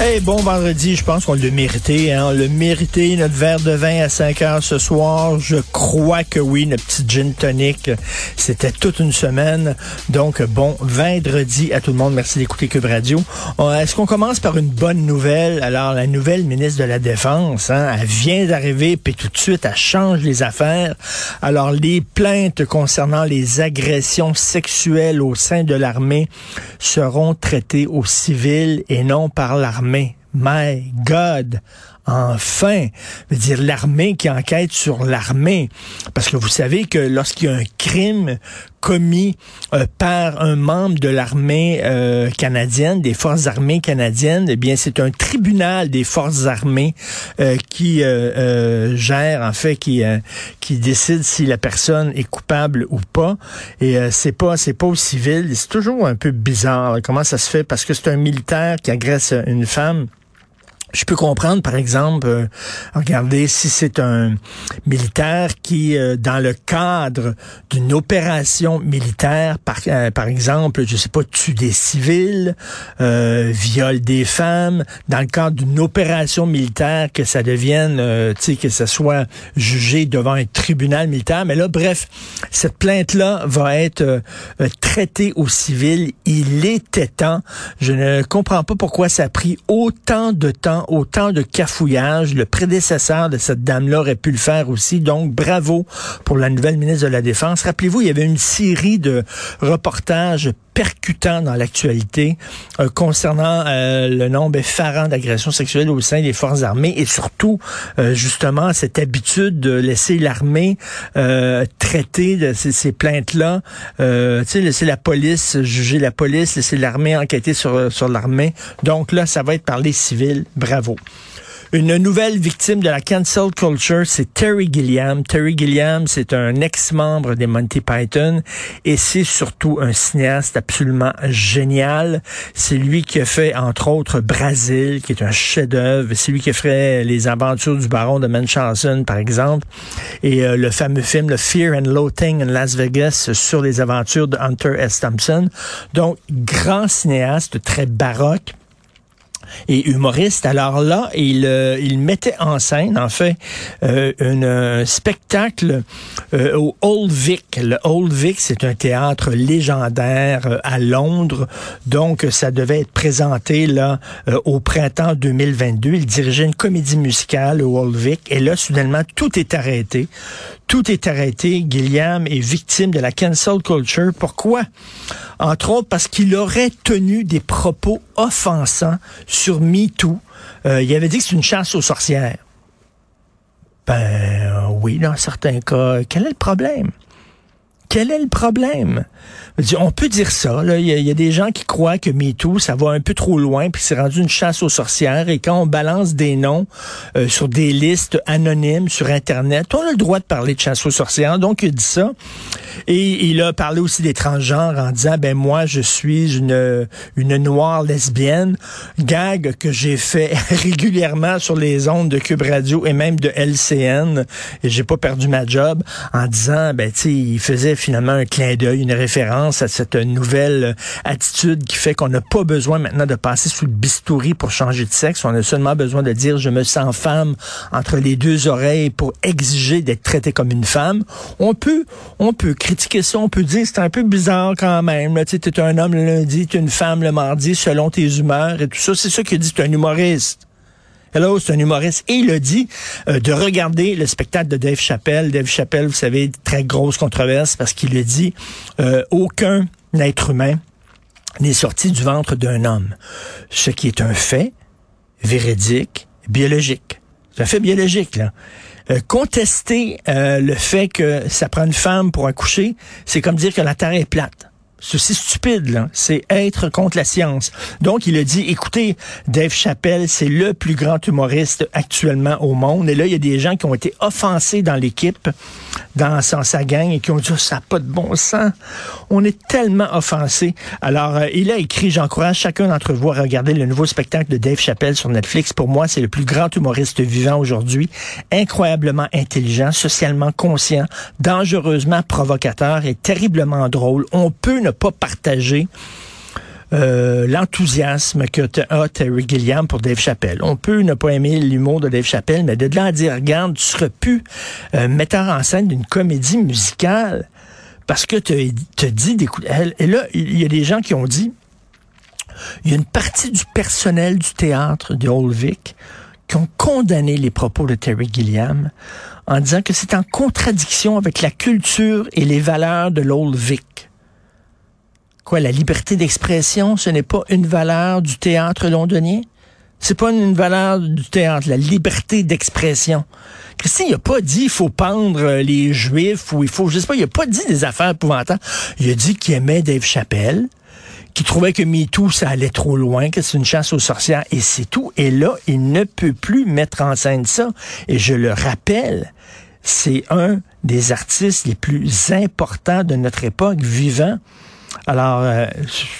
Hey, bon vendredi, je pense qu'on l'a mérité. Hein? On l'a mérité, notre verre de vin à 5 heures ce soir. Je crois que oui, notre petite gin tonic. C'était toute une semaine. Donc, bon vendredi à tout le monde. Merci d'écouter Cube Radio. Euh, Est-ce qu'on commence par une bonne nouvelle? Alors, la nouvelle ministre de la Défense, hein, elle vient d'arriver, puis tout de suite, elle change les affaires. Alors, les plaintes concernant les agressions sexuelles au sein de l'armée seront traitées aux civils et non par l'armée. My God! Enfin, veut dire l'armée qui enquête sur l'armée, parce que vous savez que lorsqu'il y a un crime commis euh, par un membre de l'armée euh, canadienne, des forces armées canadiennes, eh bien c'est un tribunal des forces armées euh, qui gère, en fait, qui qui décide si la personne est coupable ou pas. Et c'est pas c'est pas au civil. C'est toujours un peu bizarre. comment ça se fait Parce que c'est un militaire qui agresse une femme. Je peux comprendre, par exemple, euh, regardez, si c'est un militaire qui, euh, dans le cadre d'une opération militaire, par, euh, par exemple, je sais pas, tue des civils, euh, viole des femmes, dans le cadre d'une opération militaire, que ça devienne, euh, tu sais, que ça soit jugé devant un tribunal militaire. Mais là, bref, cette plainte-là va être euh, traitée au civil. Il était temps. Je ne comprends pas pourquoi ça a pris autant de temps autant de cafouillage. Le prédécesseur de cette dame-là aurait pu le faire aussi. Donc, bravo pour la nouvelle ministre de la Défense. Rappelez-vous, il y avait une série de reportages percutants dans l'actualité euh, concernant euh, le nombre effarant d'agressions sexuelles au sein des forces armées et surtout, euh, justement, cette habitude de laisser l'armée euh, traiter de ces, plaintes-là. Euh, laisser la police juger la police, laisser l'armée enquêter sur, sur l'armée. Donc là, ça va être par les civils. Bravo. Une nouvelle victime de la cancel culture, c'est Terry Gilliam. Terry Gilliam, c'est un ex-membre des Monty Python et c'est surtout un cinéaste absolument génial. C'est lui qui a fait, entre autres, Brasil, qui est un chef-d'œuvre. C'est lui qui a fait Les aventures du baron de Munchausen, par exemple. Et euh, le fameux film, le Fear and Loathing in Las Vegas, sur les aventures de Hunter S. Thompson. Donc, grand cinéaste, très baroque et humoriste. Alors là, il, euh, il mettait en scène, en fait, euh, un spectacle euh, au Old Vic. Le Old Vic, c'est un théâtre légendaire euh, à Londres. Donc, ça devait être présenté là au printemps 2022. Il dirigeait une comédie musicale au Old Vic. Et là, soudainement, tout est arrêté. Tout est arrêté. Gilliam est victime de la cancel culture. Pourquoi? Entre autres parce qu'il aurait tenu des propos offensants sur MeToo. Euh, il avait dit que c'est une chasse aux sorcières. Ben oui, dans certains cas. Quel est le problème? Quel est le problème? On peut dire ça. Il y, a- des gens qui croient que MeToo, ça va un peu trop loin, puis c'est rendu une chasse aux sorcières. Et quand on balance des noms euh, sur des listes anonymes sur Internet, on a le droit de parler de chasse aux sorcières. Donc, il dit ça. Et il a parlé aussi des transgenres en disant, ben moi, je suis une, une noire lesbienne. Gag que j'ai fait régulièrement sur les ondes de Cube Radio et même de LCN. Et j'ai pas perdu ma job en disant, ben tu il faisait finalement un clin d'œil, une référence à cette nouvelle attitude qui fait qu'on n'a pas besoin maintenant de passer sous le bistouri pour changer de sexe. On a seulement besoin de dire, je me sens femme entre les deux oreilles pour exiger d'être traité comme une femme. On peut, on peut critiquer ça, on peut dire c'est un peu bizarre quand même. Tu t'es un homme le lundi, t'es une femme le mardi, selon tes humeurs et tout ça. C'est ça qu'il dit, un humoriste. Hello, c'est un humoriste. Et il a dit euh, de regarder le spectacle de Dave Chappelle. Dave Chappelle, vous savez, très grosse controverse parce qu'il a dit euh, aucun être humain n'est sorti du ventre d'un homme. Ce qui est un fait véridique, biologique. C'est un fait biologique, là. Euh, contester le fait que ça prend une femme pour accoucher, c'est comme dire que la Terre est plate. C'est stupide, là. C'est être contre la science. Donc, il a dit, écoutez, Dave Chappelle, c'est le plus grand humoriste actuellement au monde. Et là, il y a des gens qui ont été offensés dans l'équipe dans, sa gang et qui ont dit, ça n'a pas de bon sens. On est tellement offensés. Alors, euh, il a écrit, j'encourage chacun d'entre vous à regarder le nouveau spectacle de Dave Chappelle sur Netflix. Pour moi, c'est le plus grand humoriste vivant aujourd'hui. Incroyablement intelligent, socialement conscient, dangereusement provocateur et terriblement drôle. On peut ne pas partager euh, l'enthousiasme que a Terry Gilliam pour Dave Chappelle. On peut ne pas aimer l'humour de Dave Chappelle, mais de là à dire, regarde, tu serais plus euh, metteur en scène d'une comédie musicale parce que tu te dit d'écouter. Et là, il y a des gens qui ont dit, il y a une partie du personnel du théâtre de Old Vic qui ont condamné les propos de Terry Gilliam en disant que c'est en contradiction avec la culture et les valeurs de l'Old Vic. Quoi, la liberté d'expression, ce n'est pas une valeur du théâtre londonien? C'est pas une valeur du théâtre, la liberté d'expression. Christine, il a pas dit il faut pendre euh, les juifs ou il faut, je sais pas, il a pas dit des affaires épouvantables. Il a dit qu'il aimait Dave Chappelle, qu'il trouvait que MeToo, ça allait trop loin, que c'est une chasse aux sorcières et c'est tout. Et là, il ne peut plus mettre en scène ça. Et je le rappelle, c'est un des artistes les plus importants de notre époque vivant. Alors, euh,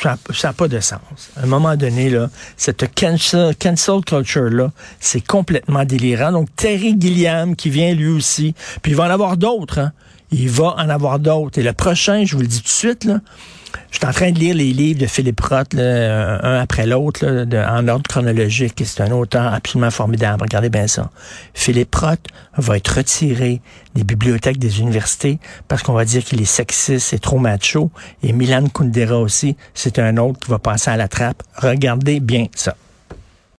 ça n'a pas de sens. À un moment donné, là, cette cancel, culture-là, c'est complètement délirant. Donc, Terry Gilliam qui vient lui aussi, puis il va en avoir d'autres. Hein. Il va en avoir d'autres. Et le prochain, je vous le dis tout de suite, je suis en train de lire les livres de Philippe Roth, un après l'autre, en ordre chronologique. C'est un auteur absolument formidable. Regardez bien ça. Philippe Roth va être retiré des bibliothèques des universités parce qu'on va dire qu'il est sexiste et trop macho. Et Milan Kundera aussi, c'est un autre qui va passer à la trappe. Regardez bien ça.